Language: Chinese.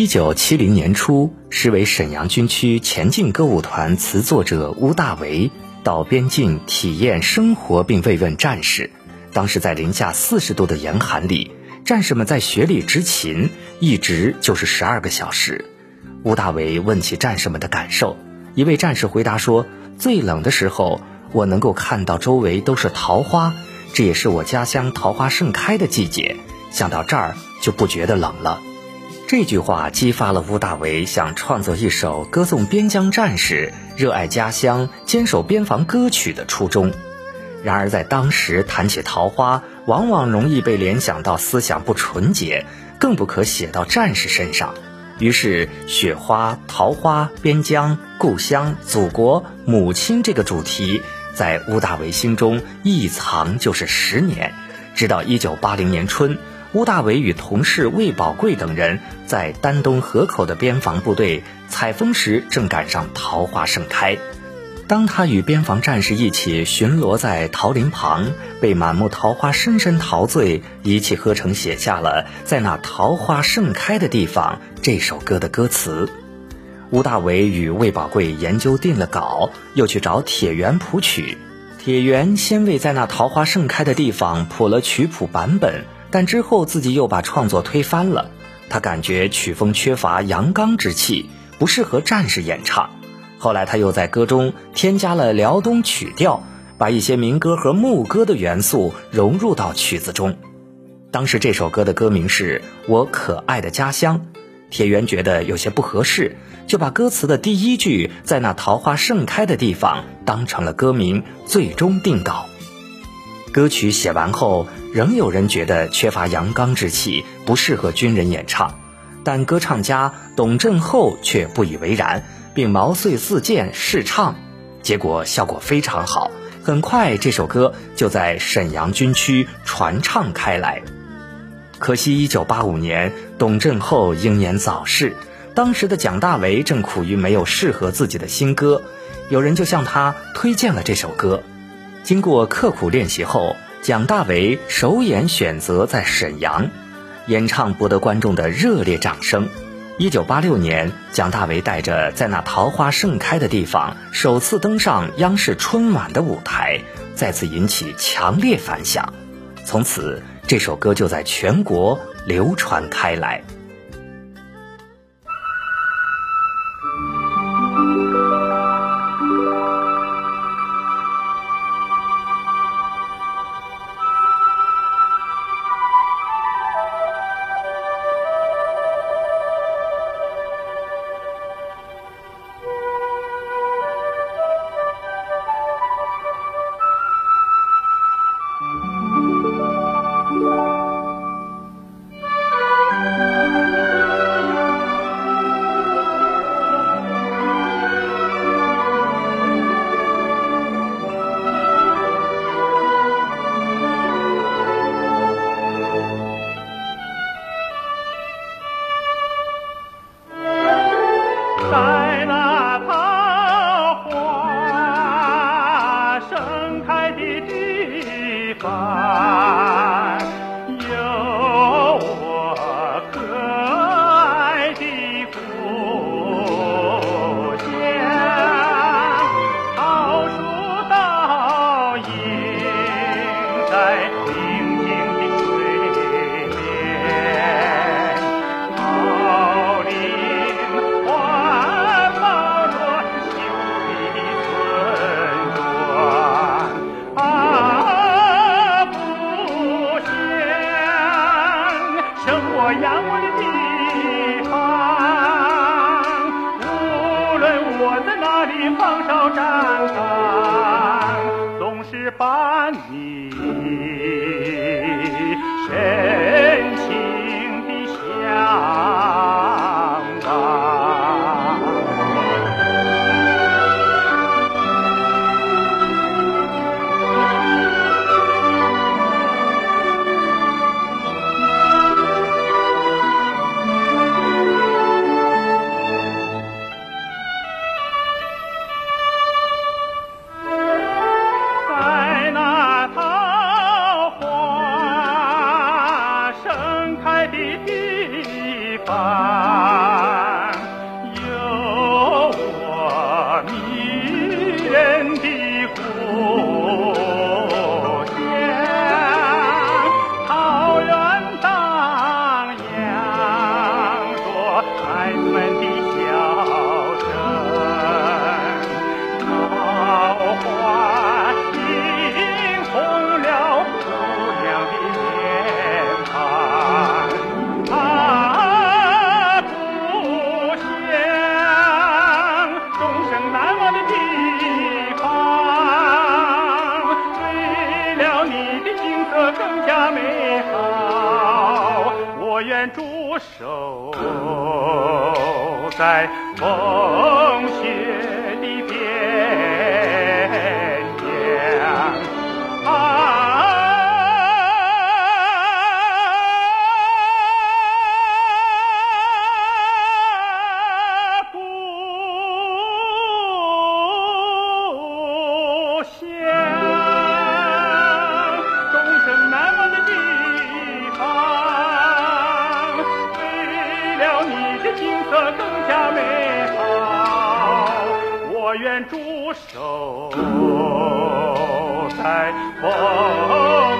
一九七零年初，时为沈阳军区前进歌舞团词作者乌大维到边境体验生活并慰问战士。当时在零下四十度的严寒里，战士们在雪里执勤，一直就是十二个小时。乌大维问起战士们的感受，一位战士回答说：“最冷的时候，我能够看到周围都是桃花，这也是我家乡桃花盛开的季节。想到这儿，就不觉得冷了。”这句话激发了乌大维想创作一首歌颂边疆战士热爱家乡、坚守边防歌曲的初衷。然而，在当时谈起桃花，往往容易被联想到思想不纯洁，更不可写到战士身上。于是，雪花、桃花、边疆、故乡、祖国、母亲这个主题，在乌大维心中一藏就是十年，直到一九八零年春。乌大维与同事魏宝贵等人在丹东河口的边防部队采风时，正赶上桃花盛开。当他与边防战士一起巡逻在桃林旁，被满目桃花深深陶醉，一气呵成写下了《在那桃花盛开的地方》这首歌的歌词。乌大维与魏宝贵研究定了稿，又去找铁原谱曲。铁原先为《在那桃花盛开的地方》谱了曲谱版本。但之后自己又把创作推翻了，他感觉曲风缺乏阳刚之气，不适合战士演唱。后来他又在歌中添加了辽东曲调，把一些民歌和牧歌的元素融入到曲子中。当时这首歌的歌名是我可爱的家乡，铁原觉得有些不合适，就把歌词的第一句在那桃花盛开的地方当成了歌名，最终定稿。歌曲写完后。仍有人觉得缺乏阳刚之气，不适合军人演唱，但歌唱家董振厚却不以为然，并毛遂自荐试唱，结果效果非常好。很快，这首歌就在沈阳军区传唱开来。可惜，一九八五年，董振厚英年早逝，当时的蒋大为正苦于没有适合自己的新歌，有人就向他推荐了这首歌。经过刻苦练习后。蒋大为首演选择在沈阳演唱，博得观众的热烈掌声。一九八六年，蒋大为带着在那桃花盛开的地方首次登上央视春晚的舞台，再次引起强烈反响。从此，这首歌就在全国流传开来。把双手张开，总是把更加美好。我愿驻守在风雪的景色更加美好，我愿驻守在风。